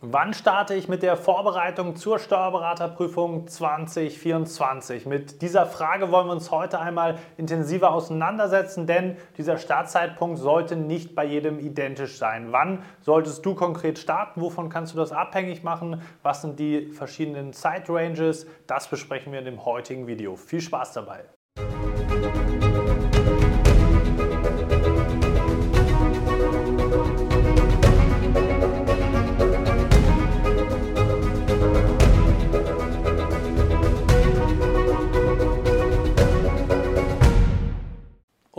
Wann starte ich mit der Vorbereitung zur Steuerberaterprüfung 2024? Mit dieser Frage wollen wir uns heute einmal intensiver auseinandersetzen, denn dieser Startzeitpunkt sollte nicht bei jedem identisch sein. Wann solltest du konkret starten? Wovon kannst du das abhängig machen? Was sind die verschiedenen Zeitranges? Das besprechen wir in dem heutigen Video. Viel Spaß dabei!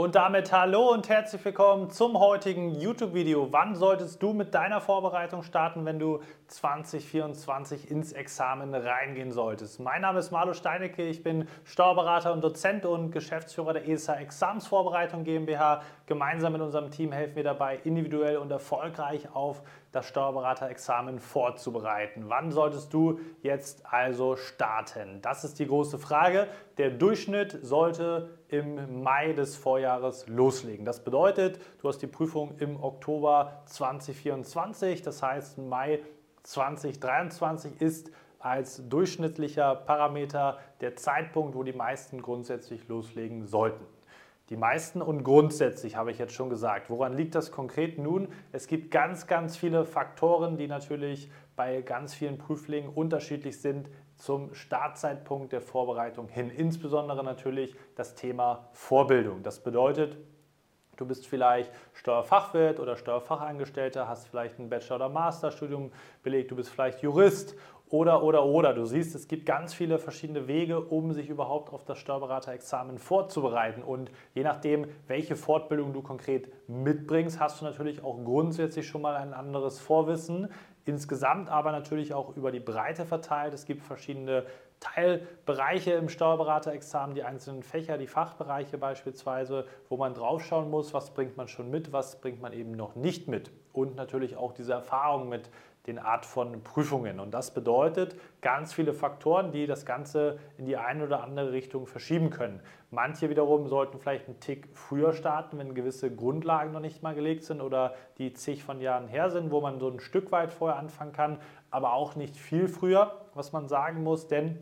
Und damit hallo und herzlich willkommen zum heutigen YouTube-Video. Wann solltest du mit deiner Vorbereitung starten, wenn du 2024 ins Examen reingehen solltest? Mein Name ist Marlo Steinecke, ich bin Steuerberater und Dozent und Geschäftsführer der ESA Examensvorbereitung GmbH. Gemeinsam mit unserem Team helfen wir dabei, individuell und erfolgreich auf das Steuerberaterexamen vorzubereiten. Wann solltest du jetzt also starten? Das ist die große Frage. Der Durchschnitt sollte im Mai des Vorjahres loslegen. Das bedeutet, du hast die Prüfung im Oktober 2024, das heißt Mai 2023 ist als durchschnittlicher Parameter der Zeitpunkt, wo die meisten grundsätzlich loslegen sollten. Die meisten und grundsätzlich habe ich jetzt schon gesagt. Woran liegt das konkret nun? Es gibt ganz, ganz viele Faktoren, die natürlich bei ganz vielen Prüflingen unterschiedlich sind zum Startzeitpunkt der Vorbereitung hin. Insbesondere natürlich das Thema Vorbildung. Das bedeutet, Du bist vielleicht Steuerfachwirt oder Steuerfachangestellter, hast vielleicht ein Bachelor- oder Masterstudium belegt, du bist vielleicht Jurist oder, oder, oder. Du siehst, es gibt ganz viele verschiedene Wege, um sich überhaupt auf das Steuerberaterexamen vorzubereiten. Und je nachdem, welche Fortbildung du konkret mitbringst, hast du natürlich auch grundsätzlich schon mal ein anderes Vorwissen. Insgesamt aber natürlich auch über die Breite verteilt. Es gibt verschiedene Teilbereiche im Steuerberaterexamen, die einzelnen Fächer, die Fachbereiche beispielsweise, wo man draufschauen muss, was bringt man schon mit, was bringt man eben noch nicht mit. Und natürlich auch diese Erfahrung mit den Art von Prüfungen. Und das bedeutet ganz viele Faktoren, die das Ganze in die eine oder andere Richtung verschieben können. Manche wiederum sollten vielleicht einen Tick früher starten, wenn gewisse Grundlagen noch nicht mal gelegt sind oder die zig von Jahren her sind, wo man so ein Stück weit vorher anfangen kann, aber auch nicht viel früher, was man sagen muss, denn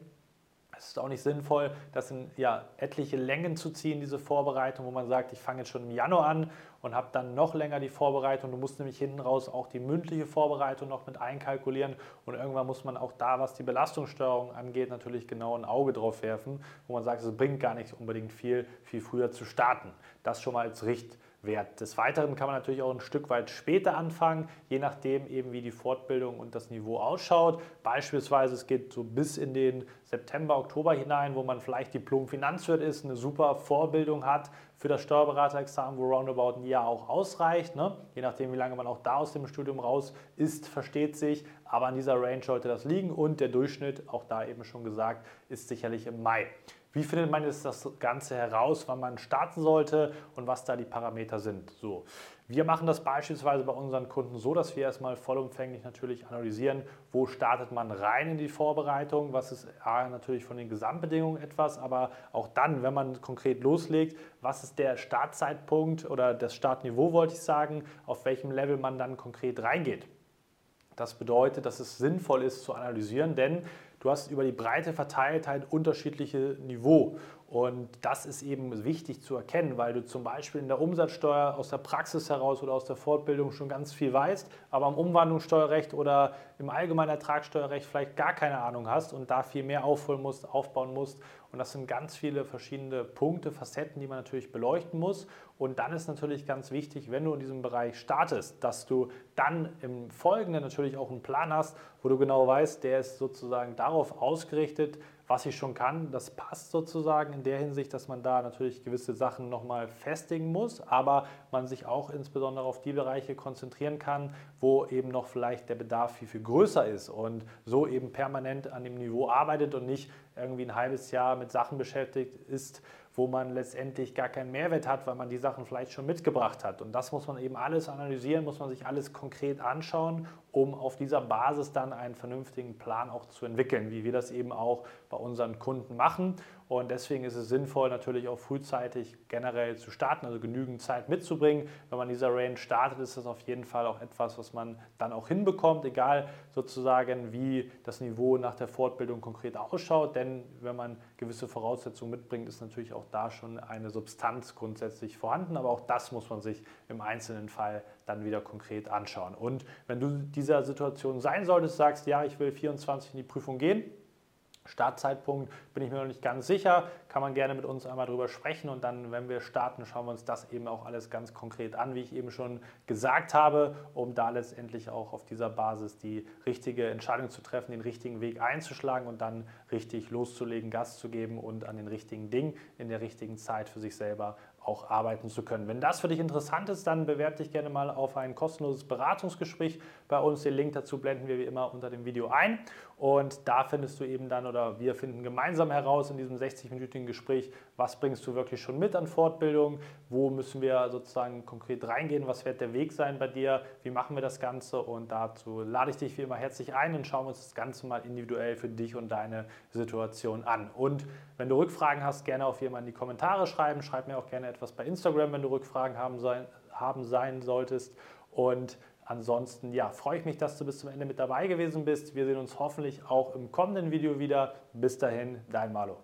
es ist auch nicht sinnvoll, das in ja, etliche Längen zu ziehen, diese Vorbereitung, wo man sagt, ich fange jetzt schon im Januar an und habe dann noch länger die Vorbereitung. Du musst nämlich hinten raus auch die mündliche Vorbereitung noch mit einkalkulieren und irgendwann muss man auch da, was die Belastungssteuerung angeht, natürlich genau ein Auge drauf werfen, wo man sagt, es bringt gar nicht unbedingt viel, viel früher zu starten. Das schon mal als Richt Wert. Des Weiteren kann man natürlich auch ein Stück weit später anfangen, je nachdem eben wie die Fortbildung und das Niveau ausschaut. Beispielsweise es geht so bis in den September, Oktober hinein, wo man vielleicht Diplom-Finanzwirt ist, eine super Vorbildung hat für das Steuerberaterexamen, wo roundabout ein Jahr auch ausreicht. Ne? Je nachdem, wie lange man auch da aus dem Studium raus ist, versteht sich. Aber an dieser Range sollte das liegen und der Durchschnitt, auch da eben schon gesagt, ist sicherlich im Mai. Wie findet man jetzt das Ganze heraus, wann man starten sollte und was da die Parameter sind? So. Wir machen das beispielsweise bei unseren Kunden so, dass wir erstmal vollumfänglich natürlich analysieren, wo startet man rein in die Vorbereitung, was ist A, natürlich von den Gesamtbedingungen etwas, aber auch dann, wenn man konkret loslegt, was ist der Startzeitpunkt oder das Startniveau, wollte ich sagen, auf welchem Level man dann konkret reingeht. Das bedeutet, dass es sinnvoll ist zu analysieren, denn du hast über die breite Verteiltheit unterschiedliche Niveau. Und das ist eben wichtig zu erkennen, weil du zum Beispiel in der Umsatzsteuer aus der Praxis heraus oder aus der Fortbildung schon ganz viel weißt, aber im Umwandlungssteuerrecht oder im allgemeinen Ertragssteuerrecht vielleicht gar keine Ahnung hast und da viel mehr aufholen musst, aufbauen musst. Und das sind ganz viele verschiedene Punkte, Facetten, die man natürlich beleuchten muss. Und dann ist natürlich ganz wichtig, wenn du in diesem Bereich startest, dass du dann im Folgenden natürlich auch einen Plan hast, wo du genau weißt, der ist sozusagen darauf ausgerichtet, was ich schon kann, das passt sozusagen in der Hinsicht, dass man da natürlich gewisse Sachen nochmal festigen muss, aber man sich auch insbesondere auf die Bereiche konzentrieren kann, wo eben noch vielleicht der Bedarf viel, viel größer ist und so eben permanent an dem Niveau arbeitet und nicht irgendwie ein halbes Jahr mit Sachen beschäftigt ist, wo man letztendlich gar keinen Mehrwert hat, weil man die Sachen vielleicht schon mitgebracht hat. Und das muss man eben alles analysieren, muss man sich alles konkret anschauen, um auf dieser Basis dann einen vernünftigen Plan auch zu entwickeln, wie wir das eben auch bei unseren Kunden machen. Und deswegen ist es sinnvoll, natürlich auch frühzeitig generell zu starten, also genügend Zeit mitzubringen. Wenn man dieser Range startet, ist das auf jeden Fall auch etwas, was man dann auch hinbekommt, egal sozusagen, wie das Niveau nach der Fortbildung konkret ausschaut. Denn wenn man gewisse Voraussetzungen mitbringt, ist natürlich auch da schon eine Substanz grundsätzlich vorhanden. Aber auch das muss man sich im einzelnen Fall dann wieder konkret anschauen. Und wenn du dieser Situation sein solltest, sagst, ja, ich will 24 in die Prüfung gehen, Startzeitpunkt bin ich mir noch nicht ganz sicher. Kann man gerne mit uns einmal drüber sprechen und dann, wenn wir starten, schauen wir uns das eben auch alles ganz konkret an, wie ich eben schon gesagt habe, um da letztendlich auch auf dieser Basis die richtige Entscheidung zu treffen, den richtigen Weg einzuschlagen und dann richtig loszulegen, Gas zu geben und an den richtigen Dingen in der richtigen Zeit für sich selber auch arbeiten zu können. Wenn das für dich interessant ist, dann bewerbe dich gerne mal auf ein kostenloses Beratungsgespräch bei uns. Den Link dazu blenden wir wie immer unter dem Video ein. Und da findest du eben dann oder wir finden gemeinsam heraus in diesem 60-minütigen Gespräch, was bringst du wirklich schon mit an Fortbildung, wo müssen wir sozusagen konkret reingehen, was wird der Weg sein bei dir, wie machen wir das Ganze und dazu lade ich dich wie immer herzlich ein und schauen uns das Ganze mal individuell für dich und deine Situation an. Und wenn du Rückfragen hast, gerne auf jemanden in die Kommentare schreiben, schreib mir auch gerne etwas bei Instagram, wenn du Rückfragen haben sein, haben sein solltest und Ansonsten ja, freue ich mich, dass du bis zum Ende mit dabei gewesen bist. Wir sehen uns hoffentlich auch im kommenden Video wieder. Bis dahin, dein Malo.